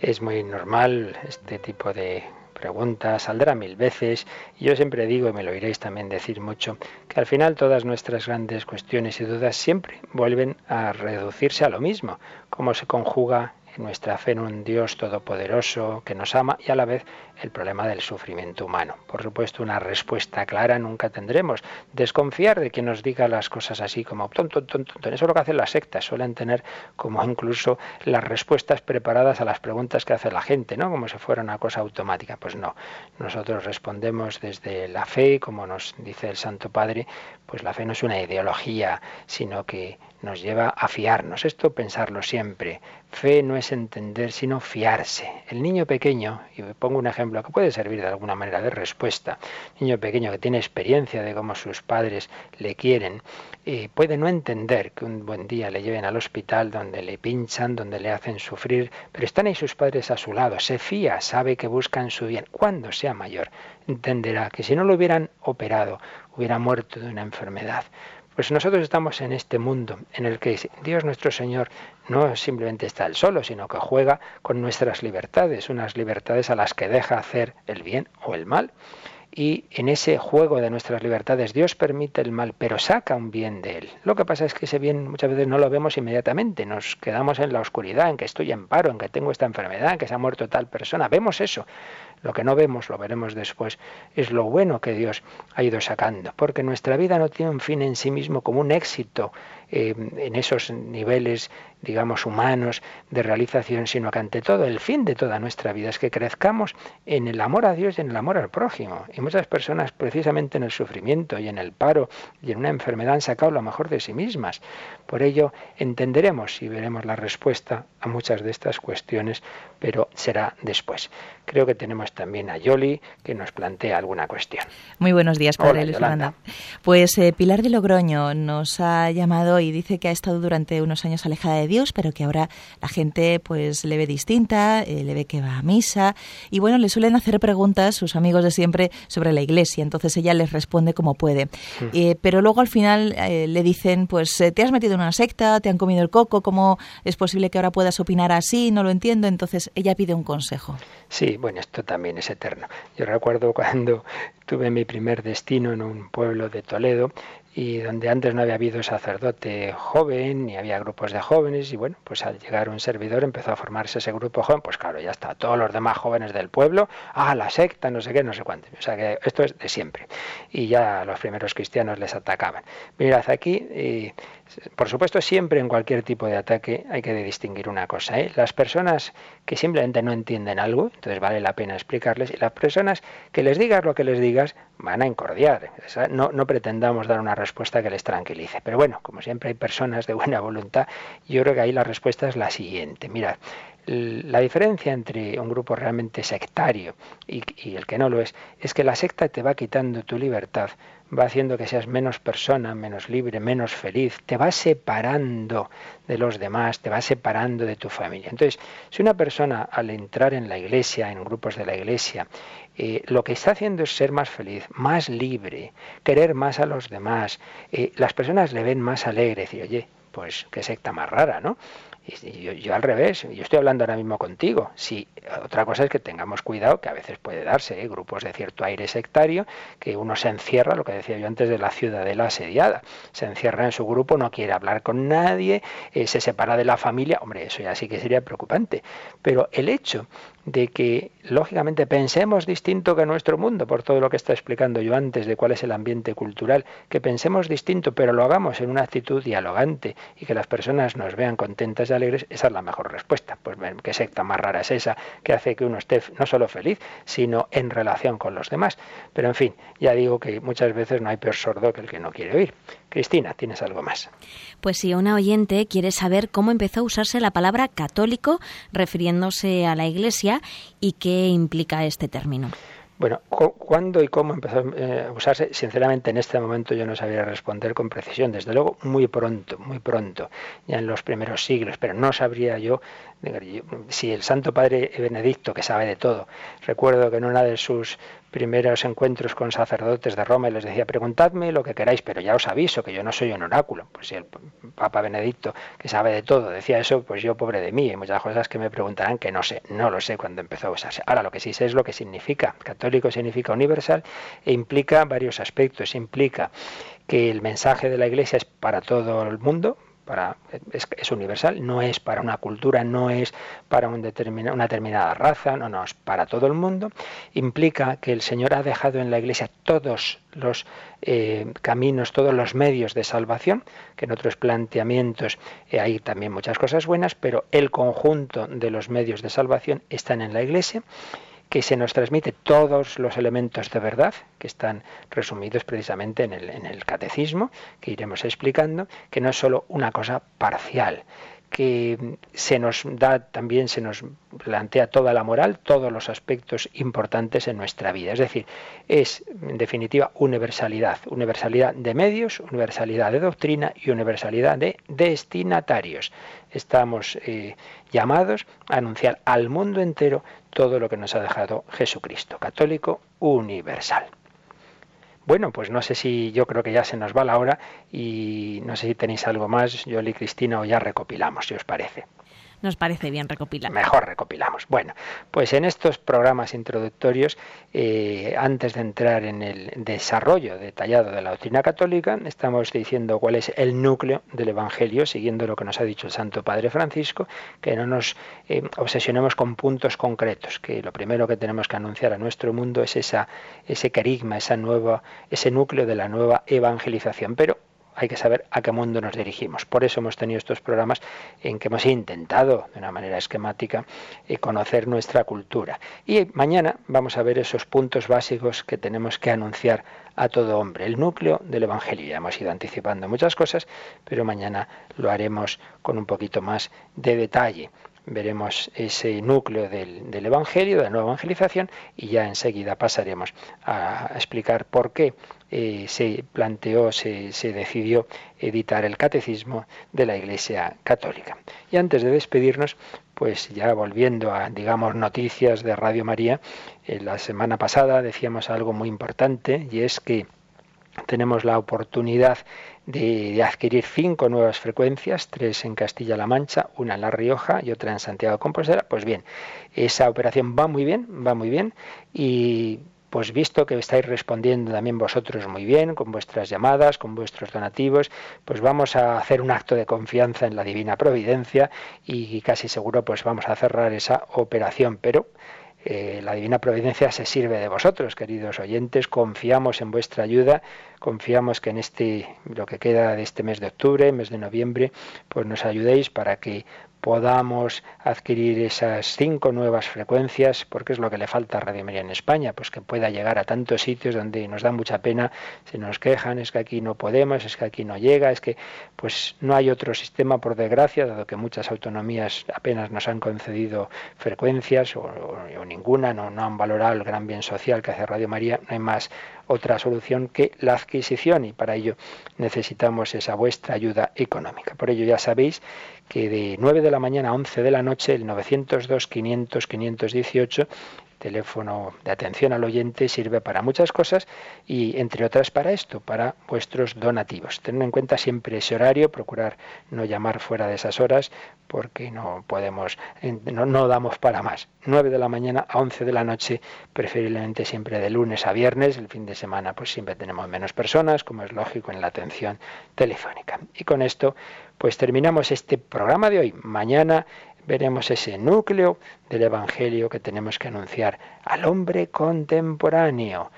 es muy normal este tipo de preguntas, saldrá mil veces. Y yo siempre digo, y me lo oiréis también decir mucho, que al final todas nuestras grandes cuestiones y dudas siempre vuelven a reducirse a lo mismo, cómo se conjuga nuestra fe en un Dios todopoderoso que nos ama y a la vez el problema del sufrimiento humano. Por supuesto, una respuesta clara nunca tendremos. Desconfiar de que nos diga las cosas así como tonto, tonto, tonto. Eso es lo que hacen las sectas. Suelen tener como incluso las respuestas preparadas a las preguntas que hace la gente, ¿no? Como si fuera una cosa automática. Pues no. Nosotros respondemos desde la fe, como nos dice el Santo Padre, pues la fe no es una ideología, sino que nos lleva a fiarnos. Esto pensarlo siempre. Fe no es entender, sino fiarse. El niño pequeño, y pongo un ejemplo que puede servir de alguna manera de respuesta, niño pequeño que tiene experiencia de cómo sus padres le quieren, y puede no entender que un buen día le lleven al hospital donde le pinchan, donde le hacen sufrir, pero están ahí sus padres a su lado, se fía, sabe que buscan su bien. Cuando sea mayor, entenderá que si no lo hubieran operado, hubiera muerto de una enfermedad. Pues nosotros estamos en este mundo en el que Dios nuestro Señor no simplemente está el solo, sino que juega con nuestras libertades, unas libertades a las que deja hacer el bien o el mal. Y en ese juego de nuestras libertades Dios permite el mal, pero saca un bien de él. Lo que pasa es que ese bien muchas veces no lo vemos inmediatamente, nos quedamos en la oscuridad, en que estoy en paro, en que tengo esta enfermedad, en que se ha muerto tal persona. Vemos eso, lo que no vemos, lo veremos después, es lo bueno que Dios ha ido sacando, porque nuestra vida no tiene un fin en sí mismo como un éxito eh, en esos niveles, digamos, humanos de realización, sino que ante todo el fin de toda nuestra vida es que crezcamos en el amor a Dios y en el amor al prójimo. Y muchas personas, precisamente en el sufrimiento y en el paro y en una enfermedad, han sacado lo mejor de sí mismas. Por ello, entenderemos y veremos la respuesta a muchas de estas cuestiones, pero será después. Creo que tenemos también a Yoli, que nos plantea alguna cuestión. Muy buenos días, Padre Luis Pues eh, Pilar de Logroño nos ha llamado y dice que ha estado durante unos años alejada de Dios, pero que ahora la gente pues le ve distinta, eh, le ve que va a misa y bueno, le suelen hacer preguntas sus amigos de siempre sobre la iglesia, entonces ella les responde como puede. Hmm. Eh, pero luego al final eh, le dicen, pues te has metido en una secta, te han comido el coco, ¿cómo es posible que ahora puedas opinar así? No lo entiendo, entonces ella pide un consejo. Sí, bueno, esto también es eterno. Yo recuerdo cuando tuve mi primer destino en un pueblo de Toledo, y donde antes no había habido sacerdote joven ni había grupos de jóvenes y bueno, pues al llegar un servidor empezó a formarse ese grupo joven, pues claro, ya está, todos los demás jóvenes del pueblo, ah, la secta, no sé qué, no sé cuánto, o sea que esto es de siempre y ya los primeros cristianos les atacaban. Mirad aquí, por supuesto siempre en cualquier tipo de ataque hay que distinguir una cosa, ¿eh? las personas que simplemente no entienden algo, entonces vale la pena explicarles, y las personas que les digas lo que les digas van a encordiar, no, pretendamos dar una respuesta que les tranquilice. Pero bueno, como siempre hay personas de buena voluntad, yo creo que ahí la respuesta es la siguiente. Mirad, la diferencia entre un grupo realmente sectario y, y, el que no lo es, es que la secta te va quitando tu libertad, va haciendo que seas menos persona, menos libre, menos feliz, te va separando de los demás, te va separando de tu familia. Entonces, si una persona al entrar en la iglesia, en grupos de la iglesia, eh, lo que está haciendo es ser más feliz, más libre, querer más a los demás. Eh, las personas le ven más alegre, decir, oye, pues qué secta más rara, ¿no? Y yo, yo, al revés, yo estoy hablando ahora mismo contigo. Si otra cosa es que tengamos cuidado, que a veces puede darse, ¿eh? grupos de cierto aire sectario, que uno se encierra, lo que decía yo antes de la ciudadela asediada, se encierra en su grupo, no quiere hablar con nadie, se separa de la familia, hombre, eso ya sí que sería preocupante. Pero el hecho de que, lógicamente, pensemos distinto que nuestro mundo, por todo lo que está explicando yo antes de cuál es el ambiente cultural, que pensemos distinto, pero lo hagamos en una actitud dialogante y que las personas nos vean contentas y alegres, esa es la mejor respuesta. Pues qué secta más rara es esa que hace que uno esté no solo feliz, sino en relación con los demás. Pero en fin, ya digo que muchas veces no hay peor sordo que el que no quiere oír. Cristina, ¿tienes algo más? Pues si una oyente quiere saber cómo empezó a usarse la palabra católico refiriéndose a la Iglesia y qué implica este término. Bueno, ¿cuándo y cómo empezó eh, a usarse? Sinceramente, en este momento yo no sabría responder con precisión. Desde luego, muy pronto, muy pronto, ya en los primeros siglos, pero no sabría yo si el Santo Padre Benedicto, que sabe de todo, recuerdo que en una de sus primeros encuentros con sacerdotes de Roma y les decía, preguntadme lo que queráis, pero ya os aviso que yo no soy un oráculo. Pues si el Papa Benedicto, que sabe de todo, decía eso, pues yo pobre de mí, hay muchas cosas que me preguntarán que no sé, no lo sé cuando empezó a usarse. Ahora lo que sí sé es lo que significa. Católico significa universal e implica varios aspectos. Implica que el mensaje de la Iglesia es para todo el mundo, es, universal, no es para una cultura, no es para un una determinada raza, no, no, es para todo el mundo. Implica que el Señor ha dejado en la Iglesia todos los eh, caminos, todos los medios de salvación, que en otros planteamientos eh, hay también muchas cosas buenas, pero el conjunto de los medios de salvación están en la Iglesia que se nos transmite todos los elementos de verdad que están resumidos precisamente en el, en el catecismo, que iremos explicando, que no es solo una cosa parcial, que se nos da también, se nos plantea toda la moral, todos los aspectos importantes en nuestra vida. Es decir, es en definitiva universalidad, universalidad de medios, universalidad de doctrina y universalidad de destinatarios. Estamos eh, llamados a anunciar al mundo entero todo lo que nos ha dejado Jesucristo, católico universal. Bueno, pues no sé si yo creo que ya se nos va la hora y no sé si tenéis algo más, yo y Cristina, o ya recopilamos, si os parece. Nos parece bien recopilar. Mejor recopilamos. Bueno, pues en estos programas introductorios, eh, antes de entrar en el desarrollo detallado de la doctrina católica, estamos diciendo cuál es el núcleo del Evangelio, siguiendo lo que nos ha dicho el Santo Padre Francisco, que no nos eh, obsesionemos con puntos concretos, que lo primero que tenemos que anunciar a nuestro mundo es esa, ese carigma, esa nueva, ese núcleo de la nueva evangelización. Pero hay que saber a qué mundo nos dirigimos. Por eso hemos tenido estos programas en que hemos intentado, de una manera esquemática, eh, conocer nuestra cultura. Y mañana vamos a ver esos puntos básicos que tenemos que anunciar a todo hombre, el núcleo del Evangelio. Ya hemos ido anticipando muchas cosas, pero mañana lo haremos con un poquito más de detalle veremos ese núcleo del, Evangelio, de la nueva evangelización, y ya enseguida pasaremos a, explicar por qué eh, se planteó, se, se, decidió editar el catecismo de la Iglesia Católica. Y antes de despedirnos, pues ya volviendo a, digamos, noticias de Radio María, eh, la semana pasada decíamos algo muy importante, y es que tenemos la oportunidad de, adquirir cinco nuevas frecuencias, tres en Castilla-La Mancha, una en La Rioja y otra en Santiago de Compostela. Pues bien, esa operación va muy bien, va muy bien y pues visto que estáis respondiendo también vosotros muy bien con vuestras llamadas, con vuestros donativos, pues vamos a hacer un acto de confianza en la divina providencia y casi seguro pues vamos a cerrar esa operación, pero eh, la Divina Providencia se sirve de vosotros, queridos oyentes. Confiamos en vuestra ayuda, confiamos que en este, lo que queda de este mes de octubre, mes de noviembre, pues nos ayudéis para que podamos adquirir esas cinco nuevas frecuencias, porque es lo que le falta a Radio María en España, pues que pueda llegar a tantos sitios donde nos da mucha pena, se nos quejan, es que aquí no podemos, es que aquí no llega, es que pues no hay otro sistema por desgracia, dado que muchas autonomías apenas nos han concedido frecuencias o, ninguna, no, no han valorado el gran bien social que hace Radio María, no hay más otra solución que la adquisición y para ello necesitamos esa vuestra ayuda económica. Por ello ya sabéis que de 9 de la mañana a 11 de la noche el 902 500 518 teléfono de atención al oyente sirve para muchas cosas y entre otras para esto, para vuestros donativos. Tened en cuenta siempre ese horario, procurar no llamar fuera de esas horas porque no podemos, no, no damos para más. 9 de la mañana a 11 de la noche, preferiblemente siempre de lunes a viernes, el fin de semana pues siempre tenemos menos personas, como es lógico en la atención telefónica. Y con esto pues terminamos este programa de hoy. Mañana veremos ese núcleo del Evangelio que tenemos que anunciar al hombre contemporáneo.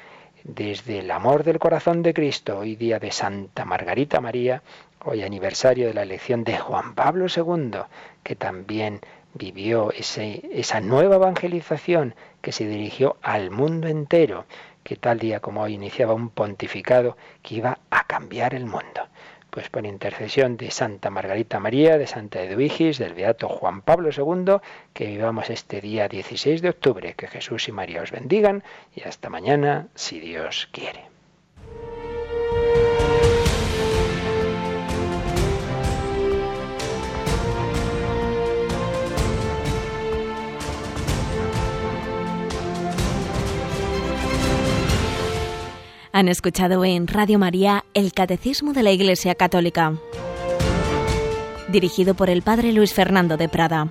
Desde el amor del corazón de Cristo, hoy día de Santa Margarita María, hoy aniversario de la elección de Juan Pablo II, que también vivió ese, esa nueva evangelización que se dirigió al mundo entero, que tal día como hoy iniciaba un pontificado que iba a cambiar el mundo pues por intercesión de Santa Margarita María, de Santa Edwigis, del Beato Juan Pablo II, que vivamos este día 16 de octubre. Que Jesús y María os bendigan y hasta mañana, si Dios quiere. Han escuchado en Radio María el Catecismo de la Iglesia Católica, dirigido por el Padre Luis Fernando de Prada.